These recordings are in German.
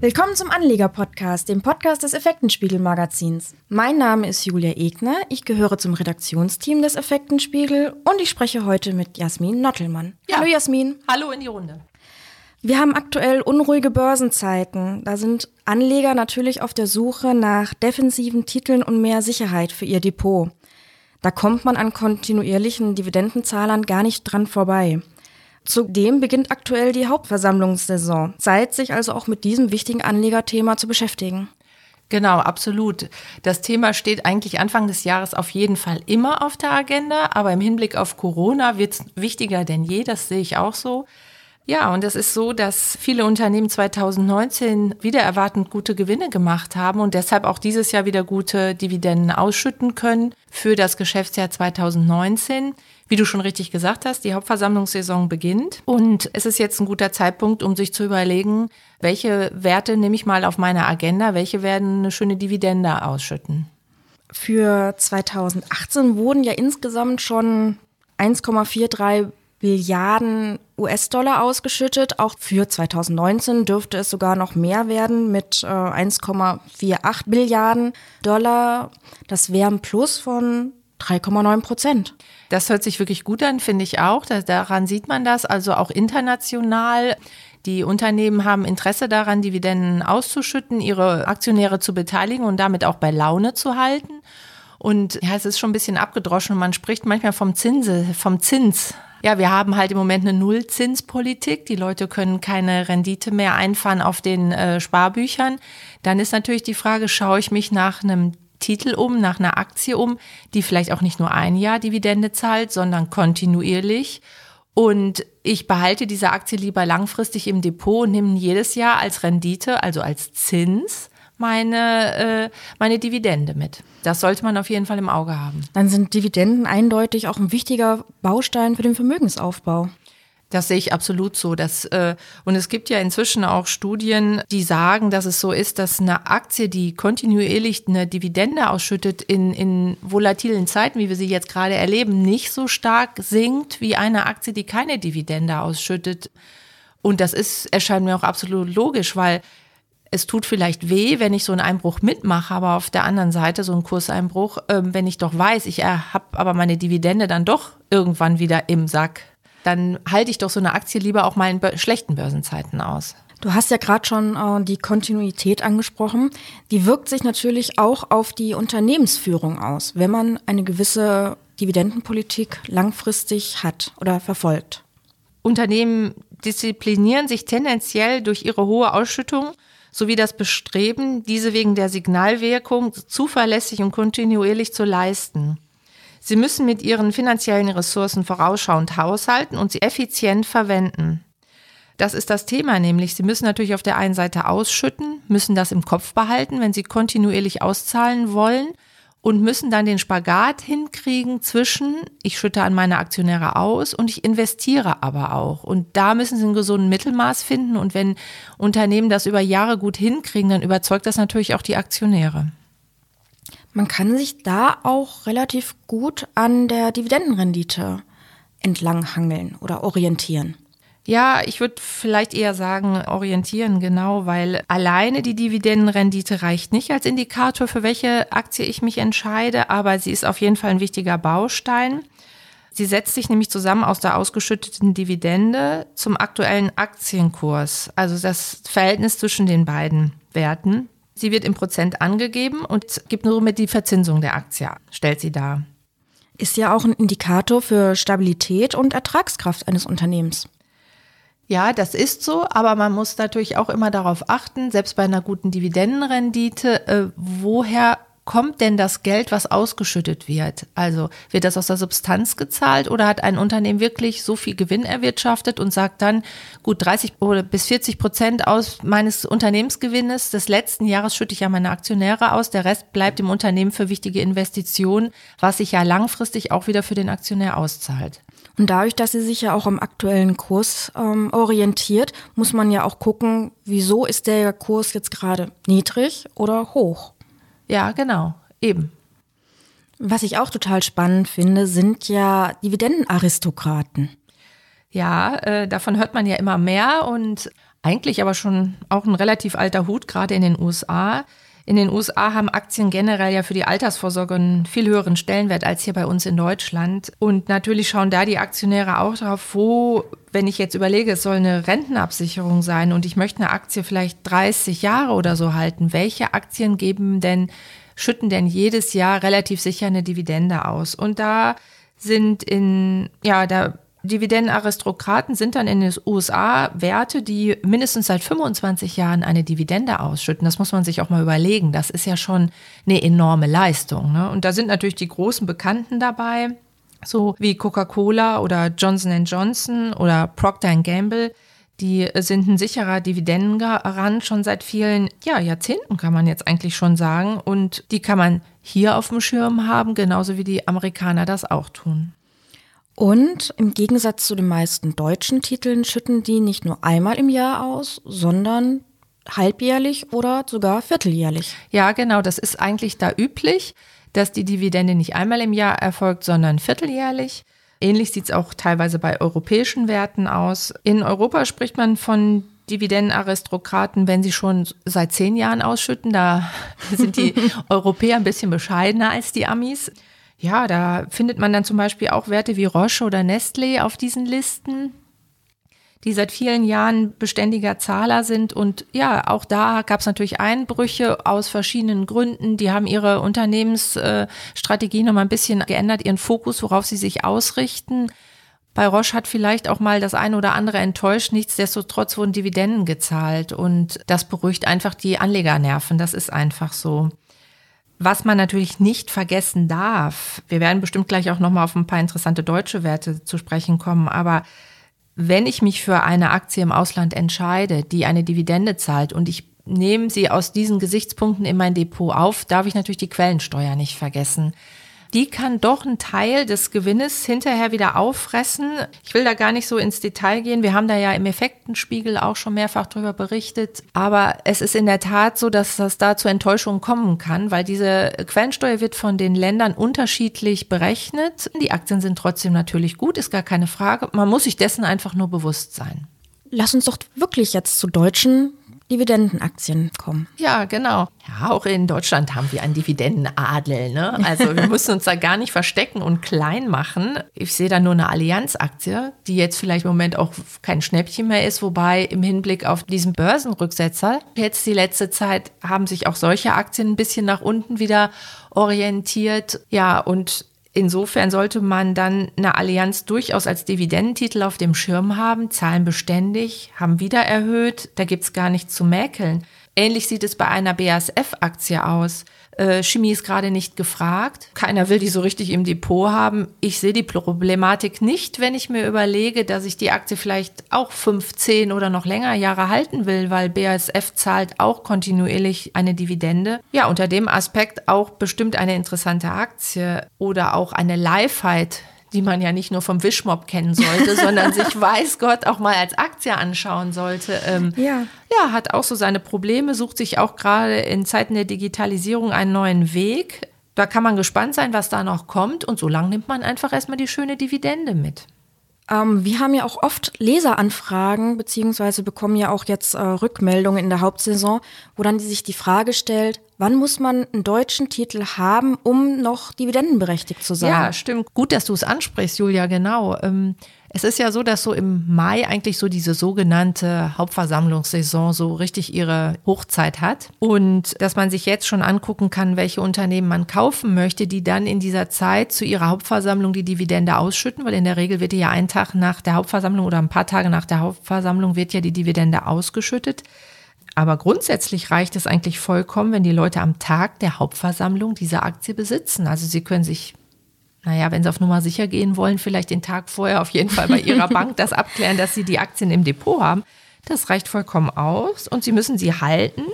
Willkommen zum Anleger-Podcast, dem Podcast des Effektenspiegel-Magazins. Mein Name ist Julia Egner, ich gehöre zum Redaktionsteam des Effektenspiegel und ich spreche heute mit Jasmin Nottelmann. Ja. Hallo Jasmin. Hallo in die Runde. Wir haben aktuell unruhige Börsenzeiten. Da sind Anleger natürlich auf der Suche nach defensiven Titeln und mehr Sicherheit für ihr Depot. Da kommt man an kontinuierlichen Dividendenzahlern gar nicht dran vorbei. Zudem beginnt aktuell die Hauptversammlungssaison. Zeit, sich also auch mit diesem wichtigen Anlegerthema zu beschäftigen. Genau, absolut. Das Thema steht eigentlich Anfang des Jahres auf jeden Fall immer auf der Agenda, aber im Hinblick auf Corona wird es wichtiger denn je, das sehe ich auch so. Ja, und es ist so, dass viele Unternehmen 2019 wieder erwartend gute Gewinne gemacht haben und deshalb auch dieses Jahr wieder gute Dividenden ausschütten können für das Geschäftsjahr 2019. Wie du schon richtig gesagt hast, die Hauptversammlungssaison beginnt und es ist jetzt ein guter Zeitpunkt, um sich zu überlegen, welche Werte nehme ich mal auf meine Agenda, welche werden eine schöne Dividende ausschütten. Für 2018 wurden ja insgesamt schon 1,43 Billiarden US-Dollar ausgeschüttet. Auch für 2019 dürfte es sogar noch mehr werden mit äh, 1,48 Billiarden Dollar. Das wäre ein Plus von 3,9 Prozent. Das hört sich wirklich gut an, finde ich auch. Daran sieht man das. Also auch international. Die Unternehmen haben Interesse daran, Dividenden auszuschütten, ihre Aktionäre zu beteiligen und damit auch bei Laune zu halten. Und ja, es ist schon ein bisschen abgedroschen man spricht manchmal vom Zinse, vom Zins. Ja, wir haben halt im Moment eine Nullzinspolitik. Die Leute können keine Rendite mehr einfahren auf den äh, Sparbüchern. Dann ist natürlich die Frage, schaue ich mich nach einem Titel um, nach einer Aktie um, die vielleicht auch nicht nur ein Jahr Dividende zahlt, sondern kontinuierlich. Und ich behalte diese Aktie lieber langfristig im Depot und nehme jedes Jahr als Rendite, also als Zins, meine, äh, meine Dividende mit. Das sollte man auf jeden Fall im Auge haben. Dann sind Dividenden eindeutig auch ein wichtiger Baustein für den Vermögensaufbau. Das sehe ich absolut so. Dass, äh, und es gibt ja inzwischen auch Studien, die sagen, dass es so ist, dass eine Aktie, die kontinuierlich eine Dividende ausschüttet, in, in volatilen Zeiten, wie wir sie jetzt gerade erleben, nicht so stark sinkt wie eine Aktie, die keine Dividende ausschüttet. Und das ist, erscheint mir auch absolut logisch, weil es tut vielleicht weh, wenn ich so einen Einbruch mitmache, aber auf der anderen Seite so einen Kurseinbruch, äh, wenn ich doch weiß, ich habe aber meine Dividende dann doch irgendwann wieder im Sack, dann halte ich doch so eine Aktie lieber auch mal in schlechten Börsenzeiten aus. Du hast ja gerade schon äh, die Kontinuität angesprochen. Die wirkt sich natürlich auch auf die Unternehmensführung aus, wenn man eine gewisse Dividendenpolitik langfristig hat oder verfolgt. Unternehmen disziplinieren sich tendenziell durch ihre hohe Ausschüttung sowie das Bestreben, diese wegen der Signalwirkung zuverlässig und kontinuierlich zu leisten. Sie müssen mit ihren finanziellen Ressourcen vorausschauend haushalten und sie effizient verwenden. Das ist das Thema, nämlich Sie müssen natürlich auf der einen Seite ausschütten, müssen das im Kopf behalten, wenn Sie kontinuierlich auszahlen wollen und müssen dann den Spagat hinkriegen zwischen, ich schütte an meine Aktionäre aus und ich investiere aber auch. Und da müssen Sie einen gesunden Mittelmaß finden. Und wenn Unternehmen das über Jahre gut hinkriegen, dann überzeugt das natürlich auch die Aktionäre. Man kann sich da auch relativ gut an der Dividendenrendite entlanghangeln oder orientieren. Ja, ich würde vielleicht eher sagen, orientieren, genau, weil alleine die Dividendenrendite reicht nicht als Indikator, für welche Aktie ich mich entscheide, aber sie ist auf jeden Fall ein wichtiger Baustein. Sie setzt sich nämlich zusammen aus der ausgeschütteten Dividende zum aktuellen Aktienkurs, also das Verhältnis zwischen den beiden Werten. Sie wird im Prozent angegeben und gibt nur mit die Verzinsung der Aktie, stellt sie dar. Ist ja auch ein Indikator für Stabilität und Ertragskraft eines Unternehmens. Ja, das ist so, aber man muss natürlich auch immer darauf achten, selbst bei einer guten Dividendenrendite, äh, woher kommt denn das Geld, was ausgeschüttet wird? Also wird das aus der Substanz gezahlt oder hat ein Unternehmen wirklich so viel Gewinn erwirtschaftet und sagt dann, gut, 30 oder bis 40 Prozent aus meines Unternehmensgewinnes des letzten Jahres schütte ich ja meine Aktionäre aus, der Rest bleibt im Unternehmen für wichtige Investitionen, was sich ja langfristig auch wieder für den Aktionär auszahlt. Und dadurch, dass sie sich ja auch am aktuellen Kurs ähm, orientiert, muss man ja auch gucken, wieso ist der Kurs jetzt gerade niedrig oder hoch. Ja, genau, eben. Was ich auch total spannend finde, sind ja Dividendenaristokraten. Ja, äh, davon hört man ja immer mehr und eigentlich aber schon auch ein relativ alter Hut, gerade in den USA. In den USA haben Aktien generell ja für die Altersvorsorge einen viel höheren Stellenwert als hier bei uns in Deutschland. Und natürlich schauen da die Aktionäre auch darauf, wo, wenn ich jetzt überlege, es soll eine Rentenabsicherung sein und ich möchte eine Aktie vielleicht 30 Jahre oder so halten, welche Aktien geben denn, schütten denn jedes Jahr relativ sicher eine Dividende aus? Und da sind in, ja, da Dividendenaristokraten sind dann in den USA Werte, die mindestens seit 25 Jahren eine Dividende ausschütten. Das muss man sich auch mal überlegen. Das ist ja schon eine enorme Leistung. Ne? Und da sind natürlich die großen Bekannten dabei, so wie Coca-Cola oder Johnson Johnson oder Procter Gamble. Die sind ein sicherer Dividendengarant schon seit vielen ja, Jahrzehnten, kann man jetzt eigentlich schon sagen. Und die kann man hier auf dem Schirm haben, genauso wie die Amerikaner das auch tun. Und im Gegensatz zu den meisten deutschen Titeln schütten die nicht nur einmal im Jahr aus, sondern halbjährlich oder sogar vierteljährlich. Ja, genau, das ist eigentlich da üblich, dass die Dividende nicht einmal im Jahr erfolgt, sondern vierteljährlich. Ähnlich sieht es auch teilweise bei europäischen Werten aus. In Europa spricht man von Dividendenaristokraten, wenn sie schon seit zehn Jahren ausschütten. Da sind die Europäer ein bisschen bescheidener als die Amis. Ja, da findet man dann zum Beispiel auch Werte wie Roche oder Nestlé auf diesen Listen, die seit vielen Jahren beständiger Zahler sind. Und ja, auch da gab es natürlich Einbrüche aus verschiedenen Gründen. Die haben ihre Unternehmensstrategie nochmal ein bisschen geändert, ihren Fokus, worauf sie sich ausrichten. Bei Roche hat vielleicht auch mal das eine oder andere enttäuscht. Nichtsdestotrotz wurden Dividenden gezahlt und das beruhigt einfach die Anlegernerven. Das ist einfach so. Was man natürlich nicht vergessen darf, wir werden bestimmt gleich auch nochmal auf ein paar interessante deutsche Werte zu sprechen kommen, aber wenn ich mich für eine Aktie im Ausland entscheide, die eine Dividende zahlt und ich nehme sie aus diesen Gesichtspunkten in mein Depot auf, darf ich natürlich die Quellensteuer nicht vergessen die kann doch einen Teil des Gewinnes hinterher wieder auffressen. Ich will da gar nicht so ins Detail gehen. Wir haben da ja im Effektenspiegel auch schon mehrfach drüber berichtet. Aber es ist in der Tat so, dass das da zu Enttäuschungen kommen kann, weil diese Quellensteuer wird von den Ländern unterschiedlich berechnet. Die Aktien sind trotzdem natürlich gut, ist gar keine Frage. Man muss sich dessen einfach nur bewusst sein. Lass uns doch wirklich jetzt zu deutschen Dividendenaktien kommen. Ja, genau. Ja, auch in Deutschland haben wir einen Dividendenadel. Ne? Also wir müssen uns da gar nicht verstecken und klein machen. Ich sehe da nur eine Allianz-Aktie, die jetzt vielleicht im Moment auch kein Schnäppchen mehr ist, wobei im Hinblick auf diesen Börsenrücksetzer jetzt die letzte Zeit haben sich auch solche Aktien ein bisschen nach unten wieder orientiert. Ja, und Insofern sollte man dann eine Allianz durchaus als Dividendentitel auf dem Schirm haben, zahlen beständig, haben wieder erhöht, da gibt es gar nichts zu mäkeln. Ähnlich sieht es bei einer BASF-Aktie aus. Äh, Chemie ist gerade nicht gefragt. Keiner will die so richtig im Depot haben. Ich sehe die Problematik nicht, wenn ich mir überlege, dass ich die Aktie vielleicht auch fünf, zehn oder noch länger Jahre halten will, weil BASF zahlt auch kontinuierlich eine Dividende. Ja, unter dem Aspekt auch bestimmt eine interessante Aktie oder auch eine Lifeheit die man ja nicht nur vom Wischmob kennen sollte, sondern sich weiß Gott auch mal als Aktie anschauen sollte. Ähm, ja. ja, hat auch so seine Probleme, sucht sich auch gerade in Zeiten der Digitalisierung einen neuen Weg. Da kann man gespannt sein, was da noch kommt. Und so lange nimmt man einfach erstmal die schöne Dividende mit. Ähm, wir haben ja auch oft Leseranfragen, beziehungsweise bekommen ja auch jetzt äh, Rückmeldungen in der Hauptsaison, wo dann sich die Frage stellt, wann muss man einen deutschen Titel haben, um noch dividendenberechtigt zu sein? Ja, stimmt. Gut, dass du es ansprichst, Julia, genau. Ähm es ist ja so, dass so im Mai eigentlich so diese sogenannte Hauptversammlungssaison so richtig ihre Hochzeit hat und dass man sich jetzt schon angucken kann, welche Unternehmen man kaufen möchte, die dann in dieser Zeit zu ihrer Hauptversammlung die Dividende ausschütten, weil in der Regel wird ja einen Tag nach der Hauptversammlung oder ein paar Tage nach der Hauptversammlung wird ja die Dividende ausgeschüttet. Aber grundsätzlich reicht es eigentlich vollkommen, wenn die Leute am Tag der Hauptversammlung diese Aktie besitzen. Also sie können sich naja, wenn Sie auf Nummer sicher gehen wollen, vielleicht den Tag vorher auf jeden Fall bei Ihrer Bank das abklären, dass Sie die Aktien im Depot haben. Das reicht vollkommen aus und Sie müssen sie halten.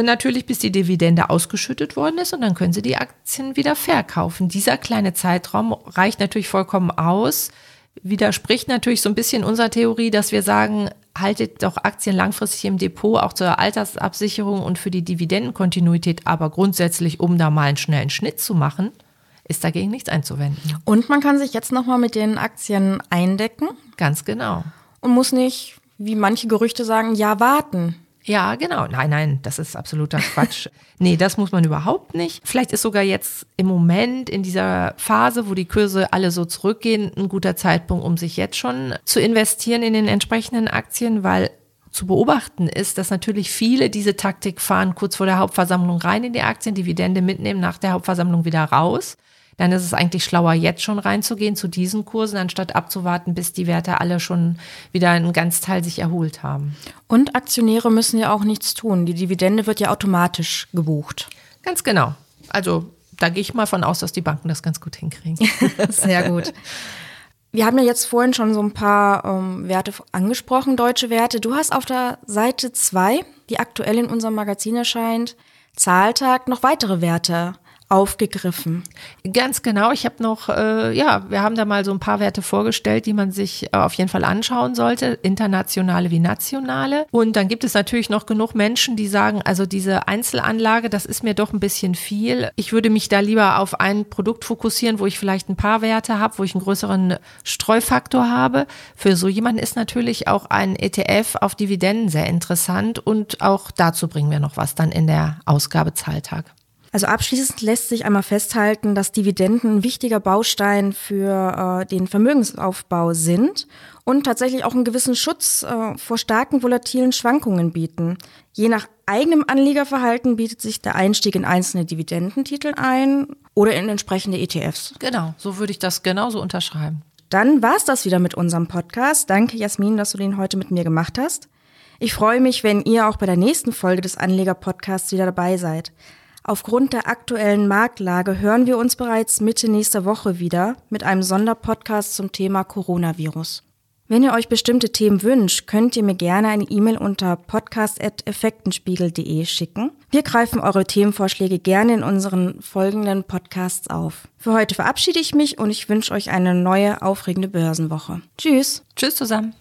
Natürlich, bis die Dividende ausgeschüttet worden ist und dann können Sie die Aktien wieder verkaufen. Dieser kleine Zeitraum reicht natürlich vollkommen aus. Widerspricht natürlich so ein bisschen unserer Theorie, dass wir sagen, haltet doch Aktien langfristig im Depot, auch zur Altersabsicherung und für die Dividendenkontinuität, aber grundsätzlich, um da mal einen schnellen Schnitt zu machen ist dagegen nichts einzuwenden. Und man kann sich jetzt nochmal mit den Aktien eindecken. Ganz genau. Und muss nicht wie manche Gerüchte sagen, ja warten. Ja, genau. Nein, nein, das ist absoluter Quatsch. nee, das muss man überhaupt nicht. Vielleicht ist sogar jetzt im Moment in dieser Phase, wo die Kurse alle so zurückgehen, ein guter Zeitpunkt, um sich jetzt schon zu investieren in den entsprechenden Aktien, weil zu beobachten ist, dass natürlich viele diese Taktik fahren, kurz vor der Hauptversammlung rein in die Aktien, Dividende mitnehmen, nach der Hauptversammlung wieder raus dann ist es eigentlich schlauer, jetzt schon reinzugehen zu diesen Kursen, anstatt abzuwarten, bis die Werte alle schon wieder einen ganz Teil sich erholt haben. Und Aktionäre müssen ja auch nichts tun. Die Dividende wird ja automatisch gebucht. Ganz genau. Also da gehe ich mal von aus, dass die Banken das ganz gut hinkriegen. Sehr gut. Wir haben ja jetzt vorhin schon so ein paar ähm, Werte angesprochen, deutsche Werte. Du hast auf der Seite 2, die aktuell in unserem Magazin erscheint, Zahltag noch weitere Werte aufgegriffen. Ganz genau. Ich habe noch, äh, ja, wir haben da mal so ein paar Werte vorgestellt, die man sich äh, auf jeden Fall anschauen sollte, internationale wie nationale. Und dann gibt es natürlich noch genug Menschen, die sagen, also diese Einzelanlage, das ist mir doch ein bisschen viel. Ich würde mich da lieber auf ein Produkt fokussieren, wo ich vielleicht ein paar Werte habe, wo ich einen größeren Streufaktor habe. Für so jemanden ist natürlich auch ein ETF auf Dividenden sehr interessant und auch dazu bringen wir noch was dann in der Ausgabe Zahltag. Also abschließend lässt sich einmal festhalten, dass Dividenden ein wichtiger Baustein für äh, den Vermögensaufbau sind und tatsächlich auch einen gewissen Schutz äh, vor starken volatilen Schwankungen bieten. Je nach eigenem Anlegerverhalten bietet sich der Einstieg in einzelne Dividendentitel ein oder in entsprechende ETFs. Genau, so würde ich das genauso unterschreiben. Dann war's das wieder mit unserem Podcast. Danke, Jasmin, dass du den heute mit mir gemacht hast. Ich freue mich, wenn ihr auch bei der nächsten Folge des Anleger-Podcasts wieder dabei seid. Aufgrund der aktuellen Marktlage hören wir uns bereits Mitte nächster Woche wieder mit einem Sonderpodcast zum Thema Coronavirus. Wenn ihr euch bestimmte Themen wünscht, könnt ihr mir gerne eine E-Mail unter podcast.effektenspiegel.de schicken. Wir greifen eure Themenvorschläge gerne in unseren folgenden Podcasts auf. Für heute verabschiede ich mich und ich wünsche euch eine neue, aufregende Börsenwoche. Tschüss. Tschüss zusammen.